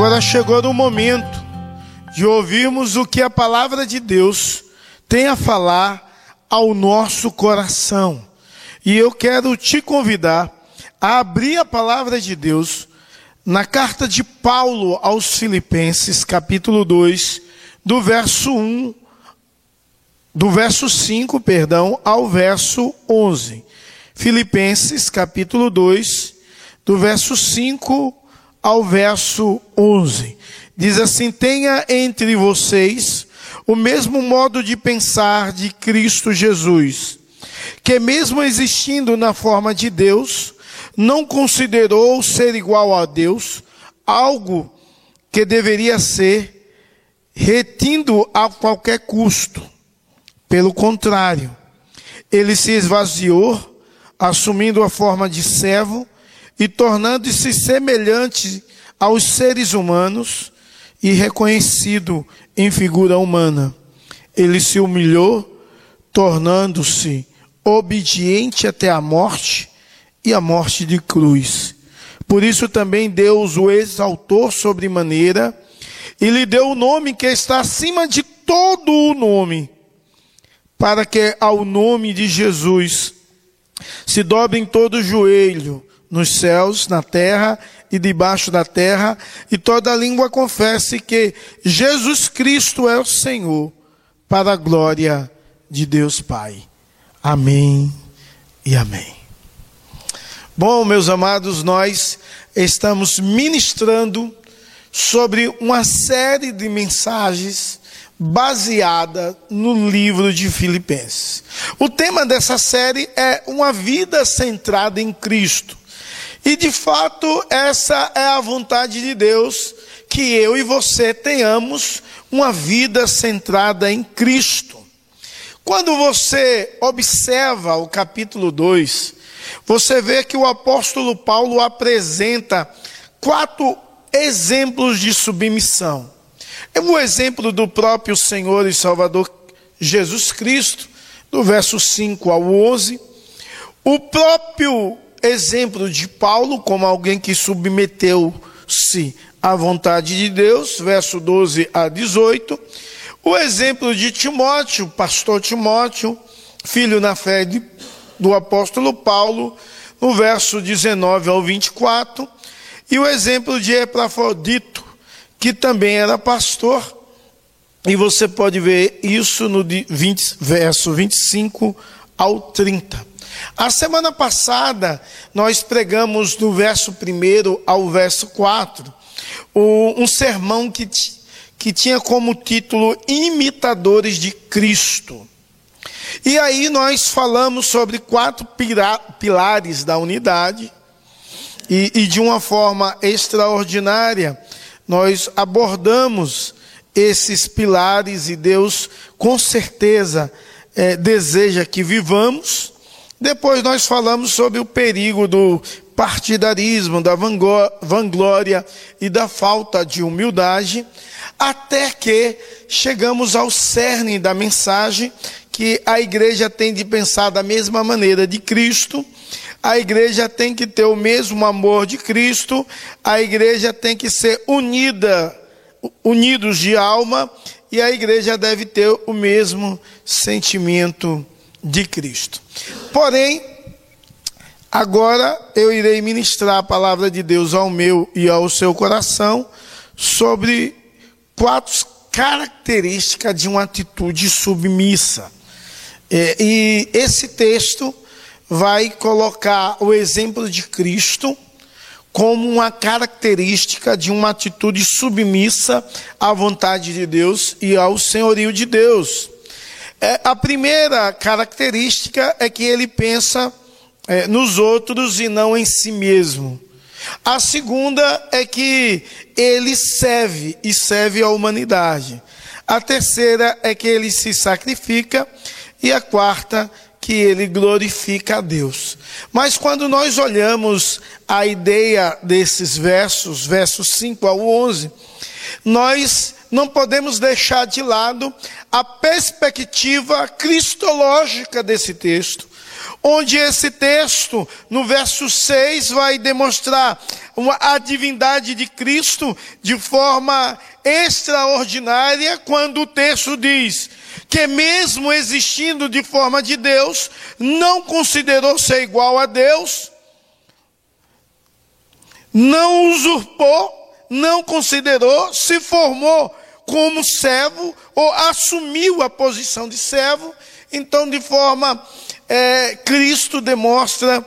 Agora chegou o momento de ouvirmos o que a palavra de Deus tem a falar ao nosso coração. E eu quero te convidar a abrir a palavra de Deus na carta de Paulo aos Filipenses, capítulo 2, do verso 1, do verso 5, perdão, ao verso 11. Filipenses, capítulo 2, do verso 5 ao verso 11. Diz assim: Tenha entre vocês o mesmo modo de pensar de Cristo Jesus, que mesmo existindo na forma de Deus, não considerou ser igual a Deus algo que deveria ser retindo a qualquer custo. Pelo contrário, ele se esvaziou, assumindo a forma de servo e tornando-se semelhante aos seres humanos e reconhecido em figura humana. Ele se humilhou, tornando-se obediente até a morte e a morte de cruz. Por isso também Deus o exaltou sobremaneira e lhe deu o nome que está acima de todo o nome, para que ao nome de Jesus se dobrem todo o joelho nos céus, na terra e debaixo da terra, e toda língua confesse que Jesus Cristo é o Senhor, para a glória de Deus Pai. Amém e amém. Bom, meus amados, nós estamos ministrando sobre uma série de mensagens baseada no livro de Filipenses. O tema dessa série é uma vida centrada em Cristo. E de fato, essa é a vontade de Deus, que eu e você tenhamos uma vida centrada em Cristo. Quando você observa o capítulo 2, você vê que o apóstolo Paulo apresenta quatro exemplos de submissão. É o exemplo do próprio Senhor e Salvador Jesus Cristo, do verso 5 ao 11. O próprio exemplo de Paulo como alguém que submeteu-se à vontade de Deus, verso 12 a 18. O exemplo de Timóteo, pastor Timóteo, filho na fé de, do apóstolo Paulo, no verso 19 ao 24. E o exemplo de Epafrodito, que também era pastor, e você pode ver isso no 20, verso 25 ao 30. A semana passada, nós pregamos do verso 1 ao verso 4, um sermão que, que tinha como título Imitadores de Cristo. E aí nós falamos sobre quatro pilares da unidade, e, e de uma forma extraordinária, nós abordamos esses pilares, e Deus com certeza é, deseja que vivamos depois nós falamos sobre o perigo do partidarismo, da vanglória e da falta de humildade, até que chegamos ao cerne da mensagem que a igreja tem de pensar da mesma maneira de Cristo, a igreja tem que ter o mesmo amor de Cristo, a igreja tem que ser unida, unidos de alma, e a igreja deve ter o mesmo sentimento de Cristo. Porém, agora eu irei ministrar a palavra de Deus ao meu e ao seu coração sobre quatro características de uma atitude submissa. É, e esse texto vai colocar o exemplo de Cristo como uma característica de uma atitude submissa à vontade de Deus e ao senhorio de Deus. É, a primeira característica é que ele pensa é, nos outros e não em si mesmo. A segunda é que ele serve e serve a humanidade. A terceira é que ele se sacrifica. E a quarta, que ele glorifica a Deus. Mas quando nós olhamos a ideia desses versos, versos 5 ao 11, nós não podemos deixar de lado a perspectiva cristológica desse texto, onde esse texto, no verso 6, vai demonstrar a divindade de Cristo de forma extraordinária, quando o texto diz que, mesmo existindo de forma de Deus, não considerou ser igual a Deus, não usurpou, não considerou, se formou como servo ou assumiu a posição de servo. Então, de forma é, Cristo demonstra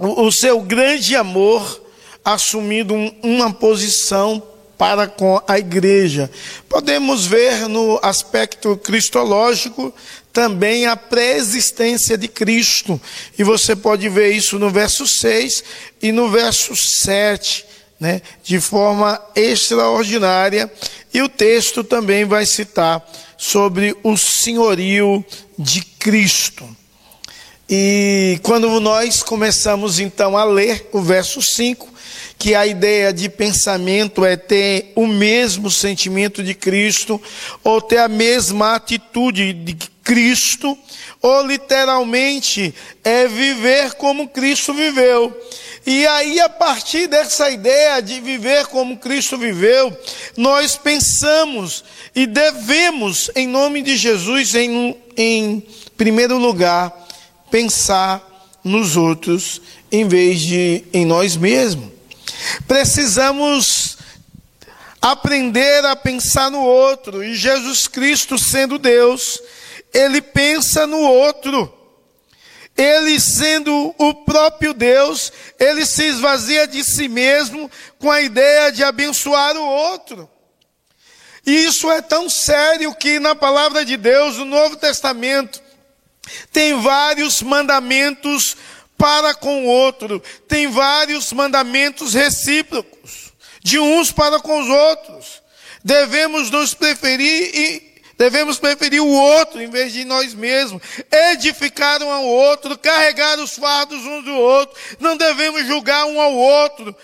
o, o, seu grande amor, assumindo um, uma posição para com a igreja. Podemos ver no aspecto cristológico também a pré-existência de Cristo. E você pode ver isso no verso 6 e no verso 7, né, de forma extraordinária. E o texto também vai citar sobre o senhorio de Cristo. E quando nós começamos então a ler o verso 5, que a ideia de pensamento é ter o mesmo sentimento de Cristo, ou ter a mesma atitude de Cristo, ou literalmente é viver como Cristo viveu. E aí, a partir dessa ideia de viver como Cristo viveu, nós pensamos e devemos, em nome de Jesus, em, em primeiro lugar, pensar nos outros em vez de em nós mesmos. Precisamos aprender a pensar no outro, e Jesus Cristo, sendo Deus, ele pensa no outro. Ele, sendo o próprio Deus, ele se esvazia de si mesmo com a ideia de abençoar o outro. E isso é tão sério que na palavra de Deus, no Novo Testamento, tem vários mandamentos para com o outro, tem vários mandamentos recíprocos, de uns para com os outros. Devemos nos preferir e devemos preferir o outro em vez de nós mesmos, edificar um ao outro, carregar os fardos uns do outro, não devemos julgar um ao outro,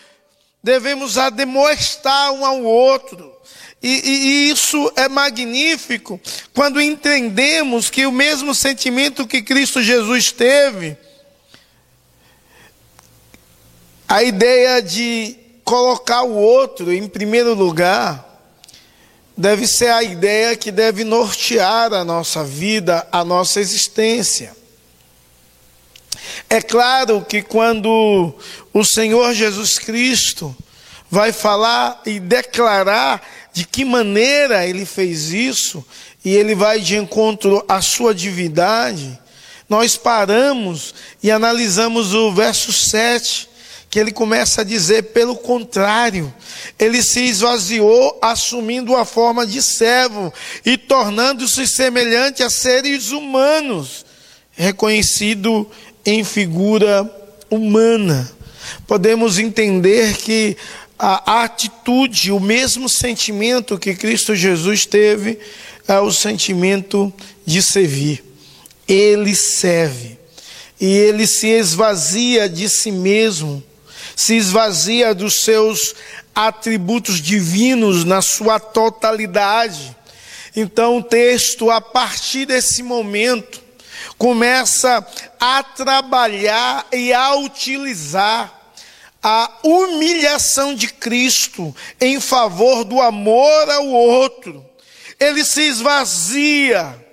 devemos ademoestar um ao outro. E, e, e, isso é magnífico quando entendemos que o mesmo sentimento que Cristo Jesus teve, a ideia de colocar o outro em primeiro lugar, deve ser a ideia que deve nortear a nossa vida, a nossa existência. É claro que quando o Senhor Jesus Cristo vai falar e declarar de que maneira ele fez isso, e ele vai de encontro à sua divindade, nós paramos e analisamos o verso 7, que ele começa a dizer, pelo contrário, ele se esvaziou assumindo a forma de servo e tornando-se semelhante a seres humanos, reconhecido em figura humana. Podemos entender que a atitude, o mesmo sentimento que Cristo Jesus teve, é o sentimento de servir. Ele serve. E ele se esvazia de si mesmo, se esvazia dos seus atributos divinos na sua totalidade. Então o texto, a partir desse momento, começa a trabalhar e a utilizar a humilhação de Cristo em favor do amor ao outro. Ele se esvazia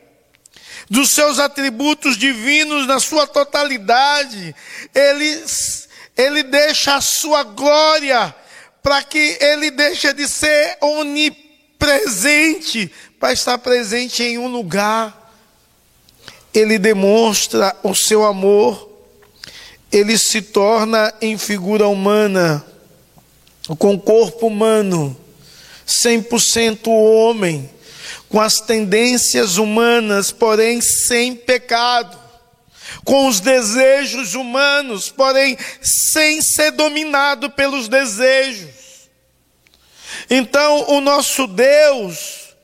dos seus atributos divinos na sua totalidade. Ele, ele deixa a sua glória para que ele deixe de ser onipresente para estar presente em um lugar. Ele demonstra o seu amor ele se torna em figura humana, com corpo humano, 100% homem, com as tendências humanas, porém sem pecado, com os desejos humanos, porém sem ser dominado pelos desejos. Então, o nosso Deus,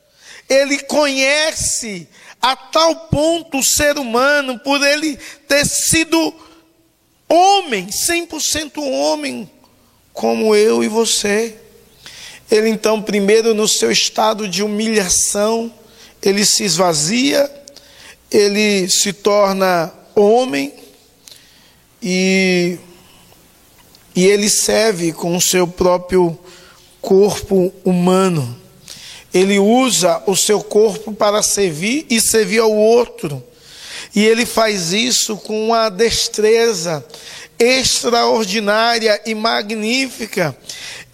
ele conhece a tal ponto o ser humano, por ele ter sido homem, 100% homem, como eu e você. Ele então, primeiro no seu estado de humilhação, ele se esvazia, ele se torna homem, e, e ele serve com o seu próprio corpo humano. Ele usa o seu corpo para servir e servir ao outro. E ele faz isso com uma destreza extraordinária e magnífica.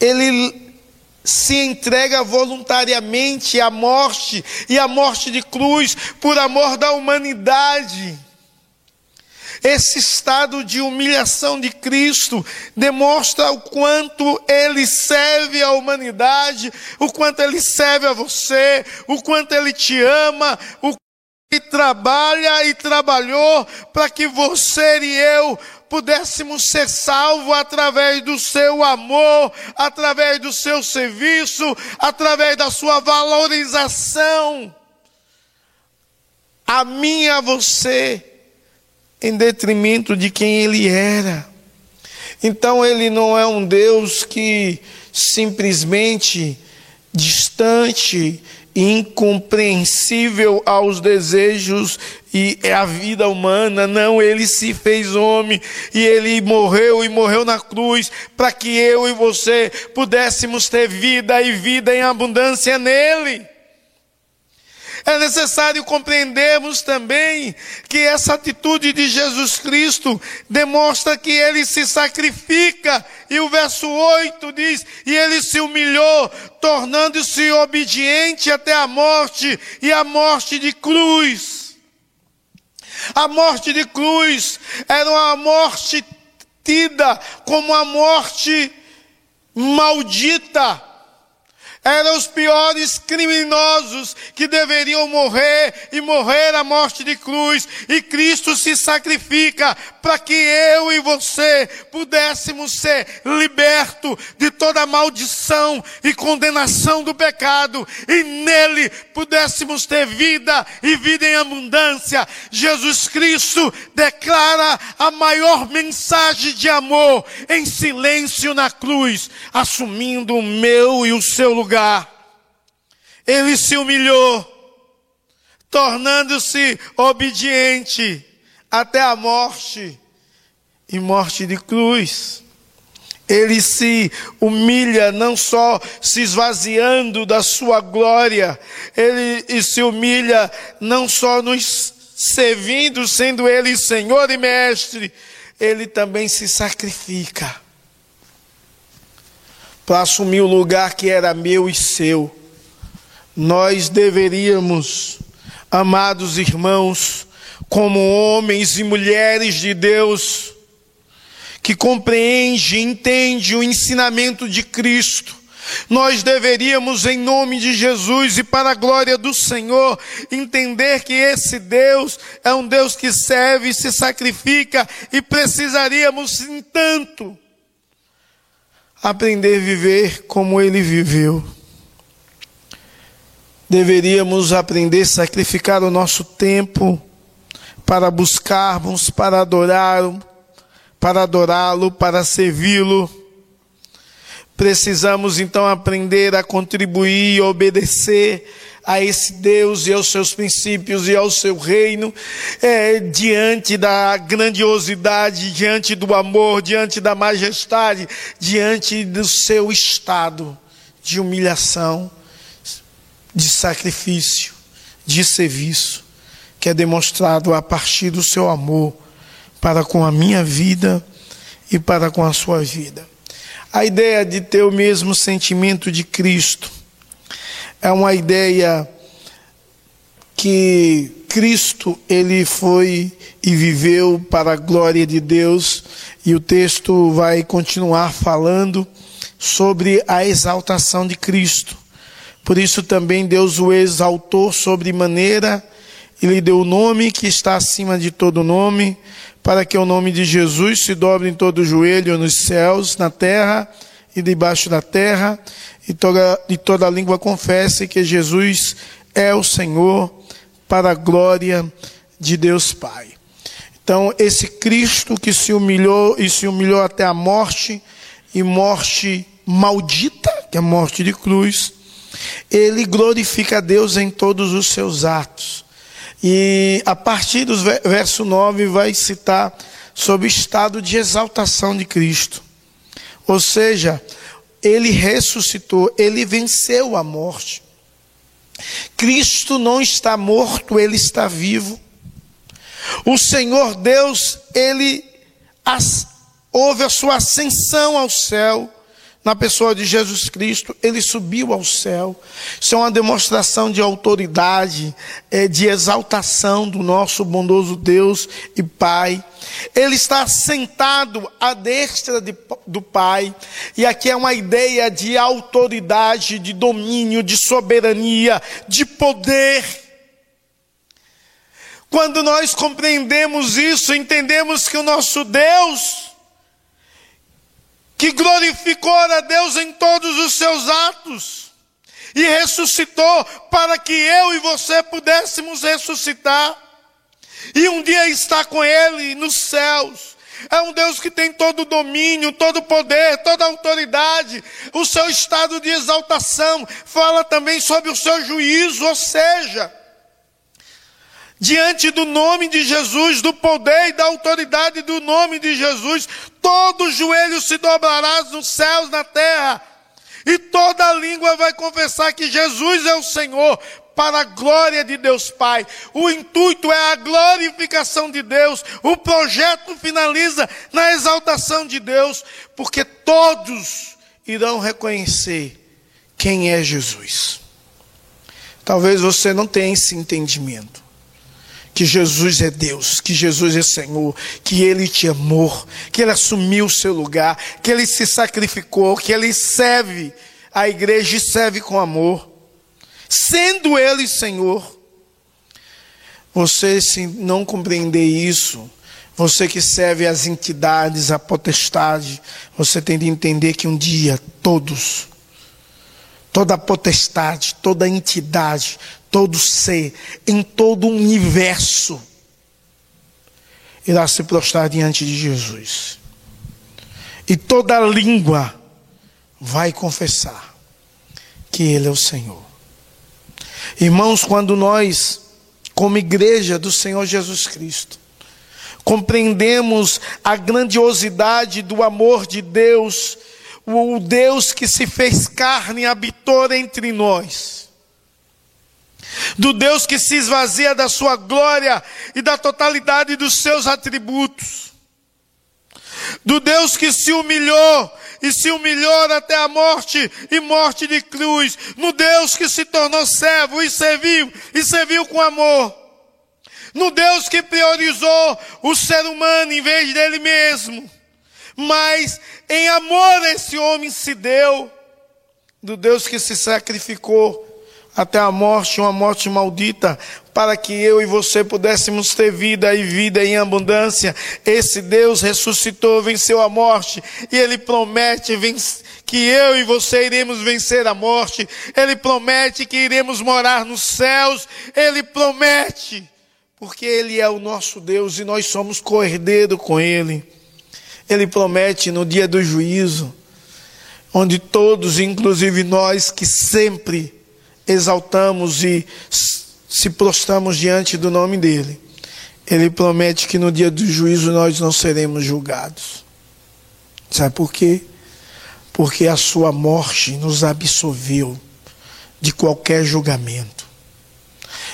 Ele se entrega voluntariamente à morte e à morte de cruz por amor da humanidade. Esse estado de humilhação de Cristo demonstra o quanto ele serve à humanidade, o quanto ele serve a você, o quanto ele te ama, o quanto ele trabalha e trabalhou para que você e eu pudéssemos ser salvos através do seu amor, através do seu serviço, através da sua valorização. A mim e a você, em detrimento de quem ele era. Então ele não é um Deus que simplesmente distante incompreensível aos desejos e a vida humana. Não, ele se fez homem e ele morreu e morreu na cruz para que eu e você pudéssemos ter vida e vida em abundância nele. É necessário compreendermos também que essa atitude de Jesus Cristo demonstra que ele se sacrifica. E o verso 8 diz: E ele se humilhou, tornando-se obediente até a morte e a morte de cruz. A morte de cruz era uma morte tida como a morte maldita eram os piores criminosos que deveriam morrer e morrer a morte de cruz. E Cristo se sacrifica para que eu e você pudéssemos ser libertos de toda maldição e condenação do pecado e nele pudéssemos ter vida e vida em abundância. Jesus Cristo declara a maior mensagem de amor em silêncio na cruz, assumindo o meu e o seu lugar lugar. Ele se humilhou, tornando-se obediente até a morte e morte de cruz. Ele se humilha, não só se esvaziando da sua glória, ele se humilha não só nos servindo, sendo ele Senhor e Mestre, ele também se sacrifica para assumir o lugar que era meu e seu. Nós deveríamos, amados irmãos, como homens e mulheres de Deus, que compreende entende o ensinamento de Cristo, nós deveríamos, em nome de Jesus e para a glória do Senhor, entender que esse Deus é um Deus que serve e se sacrifica e precisaríamos, entanto, aprender a viver como ele viveu. Deveríamos aprender a sacrificar o nosso tempo para buscarmos, para adorar, para adorá-lo, para servi-lo. Precisamos então aprender a contribuir e obedecer a esse Deus e aos seus princípios e ao seu reino, é, diante da grandiosidade, diante do amor, diante da majestade, diante do seu estado de humilhação, de sacrifício, de serviço, que é demonstrado a partir do seu amor para com a minha vida e para com a sua vida. A ideia de ter o mesmo sentimento de Cristo é uma ideia que Cristo ele foi e viveu para a glória de Deus e o texto vai continuar falando sobre a exaltação de Cristo. Por isso também Deus o exaltou sobre maneira e lhe deu o nome que está acima de todo nome, para que o nome de Jesus se dobre em todo o joelho nos céus, na terra e debaixo da terra, e toda, e toda língua confesse que Jesus é o Senhor, para a glória de Deus Pai. Então, esse Cristo que se humilhou e se humilhou até a morte, e morte maldita, que é a morte de cruz, ele glorifica a Deus em todos os seus atos. E a partir do verso 9 vai citar sobre o estado de exaltação de Cristo. Ou seja, ele ressuscitou, ele venceu a morte. Cristo não está morto, ele está vivo. O Senhor Deus, ele as, houve a sua ascensão ao céu na pessoa de Jesus Cristo, ele subiu ao céu. Isso é uma demonstração de autoridade, é, de exaltação do nosso bondoso Deus e Pai. Ele está sentado à destra de, do Pai, e aqui é uma ideia de autoridade, de domínio, de soberania, de poder. Quando nós compreendemos isso, entendemos que o nosso Deus, que glorificou a Deus em todos os seus atos e ressuscitou para que eu e você pudéssemos ressuscitar e um dia estar com Ele nos céus. É um Deus que tem todo domínio, todo poder, toda autoridade, o seu estado de exaltação, fala também sobre o seu juízo, ou seja, diante do nome de Jesus, do poder e da autoridade do nome de Jesus, todo joelho se dobrará nos céus, na terra, e toda língua vai confessar que Jesus é o Senhor, para a glória de Deus Pai. O intuito é a glorificação de Deus. O projeto finaliza na exaltação de Deus, porque todos irão reconhecer quem é Jesus. Talvez você não tenha esse entendimento que Jesus é Deus, que Jesus é Senhor, que Ele te amou, que Ele assumiu o seu lugar, que Ele se sacrificou, que Ele serve a igreja e serve com amor, sendo Ele Senhor. Você, se não compreender isso, você que serve as entidades, a potestade, você tem de entender que um dia todos, toda potestade, toda entidade, todo ser, em todo o universo, irá se prostrar diante de Jesus. E toda língua vai confessar que Ele é o Senhor. Irmãos, quando nós, como igreja do Senhor Jesus Cristo, compreendemos a grandiosidade do amor de Deus, o Deus que se fez carne e habitou entre nós, do Deus que se esvazia da sua glória e da totalidade dos seus atributos, do Deus que se humilhou e se humilhou até a morte e morte de cruz, no Deus que se tornou servo e serviu e serviu com amor, no Deus que priorizou o ser humano em vez dele mesmo, mas em amor esse homem se deu, do Deus que se sacrificou até a morte, uma morte maldita, para que eu e você pudéssemos ter vida e vida em abundância. Esse Deus ressuscitou, venceu a morte, e Ele promete que eu e você iremos vencer a morte. Ele promete que iremos morar nos céus. Ele promete, porque Ele é o nosso Deus e nós somos co-herdeiro com Ele. Ele promete no dia do juízo, onde todos, inclusive nós que sempre exaltamos e se prostramos diante do nome dele, ele promete que no dia do juízo nós não seremos julgados. Sabe por quê? Porque a sua morte nos absolveu de qualquer julgamento.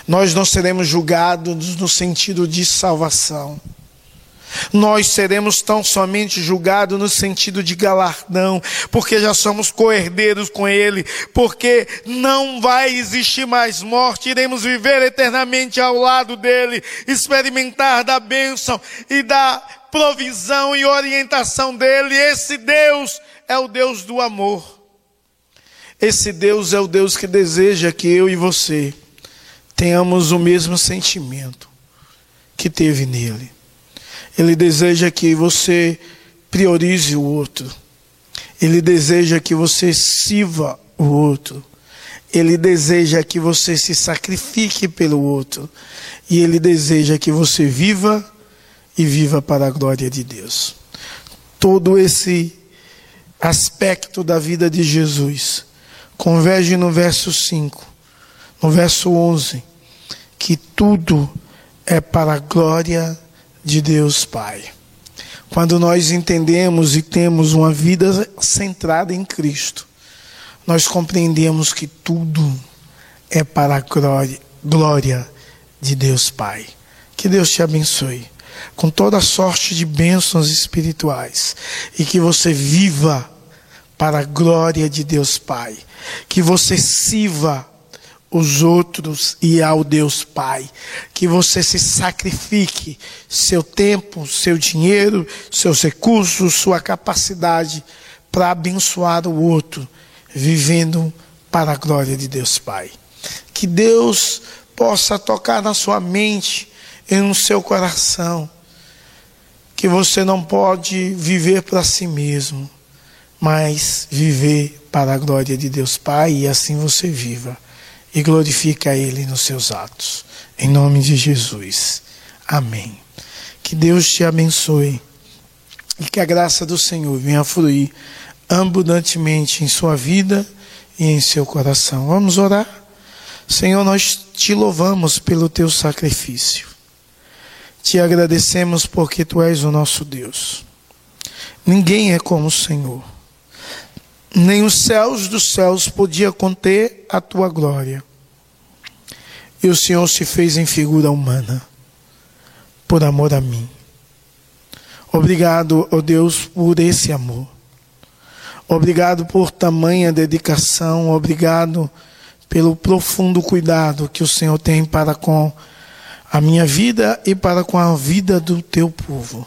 Nós não seremos julgados no sentido de salvação nós seremos tão somente julgados no sentido de galardão, porque já somos coerdeiros com Ele, porque não vai existir mais morte, iremos viver eternamente ao lado dEle, experimentar da bênção e da provisão e orientação dEle. Esse Deus é o Deus do amor. Esse Deus é o Deus que deseja que eu e você tenhamos o mesmo sentimento que teve nele. Ele deseja que você priorize o outro. Ele deseja que você sirva o outro. Ele deseja que você se sacrifique pelo outro. E ele deseja que você viva e viva para a glória de Deus. Todo esse aspecto da vida de Jesus converge no verso 5, no verso 11, que tudo é para a glória de Deus Pai. Quando nós entendemos e temos uma vida centrada em Cristo, nós compreendemos que tudo é para a glória, de Deus Pai. Que Deus te abençoe com toda sorte de bênçãos espirituais e que você viva para a glória de Deus Pai. Que você sirva os outros e ao Deus Pai. Que você se sacrifique seu tempo, seu dinheiro, seus recursos, sua capacidade para abençoar o outro, vivendo para a glória de Deus Pai. Que Deus possa tocar na sua mente e no seu coração que você não pode viver para si mesmo, mas viver para a glória de Deus Pai e assim você viva e glorifica Ele nos seus atos. Em nome de Jesus. Amém. Que Deus te abençoe e que a graça do Senhor venha fluir abundantemente em sua vida e em seu coração. Vamos orar? Senhor, nós te louvamos pelo teu sacrifício. Te agradecemos porque tu és o nosso Deus. Ninguém é como o Senhor. Nem os céus dos céus podia conter a tua glória. E o Senhor se fez em figura humana, por amor a mim. Obrigado, ó oh Deus, por esse amor. Obrigado por tamanha dedicação. Obrigado pelo profundo cuidado que o Senhor tem para com a minha vida e para com a vida do teu povo.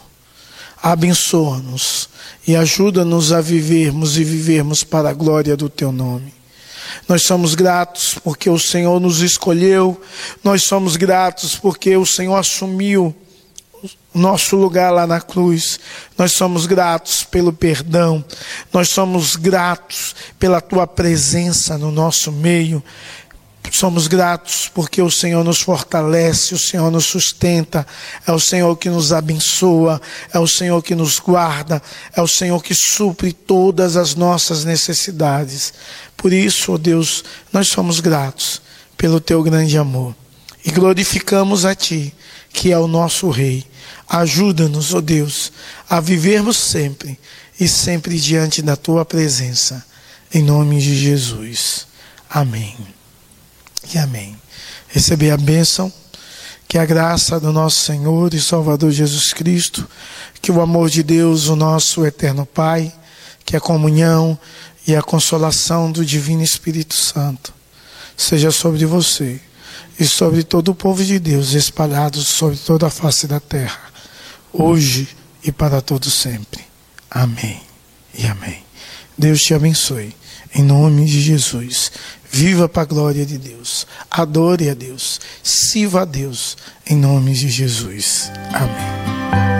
Abençoa-nos e ajuda-nos a vivermos e vivermos para a glória do teu nome. Nós somos gratos porque o Senhor nos escolheu, nós somos gratos porque o Senhor assumiu nosso lugar lá na cruz. Nós somos gratos pelo perdão, nós somos gratos pela tua presença no nosso meio. Somos gratos porque o Senhor nos fortalece, o Senhor nos sustenta, é o Senhor que nos abençoa, é o Senhor que nos guarda, é o Senhor que supre todas as nossas necessidades. Por isso, ó oh Deus, nós somos gratos pelo teu grande amor e glorificamos a Ti, que é o nosso Rei. Ajuda-nos, ó oh Deus, a vivermos sempre e sempre diante da Tua presença. Em nome de Jesus. Amém e amém. Receber a bênção, que a graça do nosso Senhor e Salvador Jesus Cristo, que o amor de Deus, o nosso eterno Pai, que a comunhão e a consolação do Divino Espírito Santo seja sobre você e sobre todo o povo de Deus espalhados sobre toda a face da terra, hoje e para todo sempre. Amém e amém. Deus te abençoe. Em nome de Jesus. Viva para a glória de Deus. Adore a Deus. Sirva a Deus. Em nome de Jesus. Amém.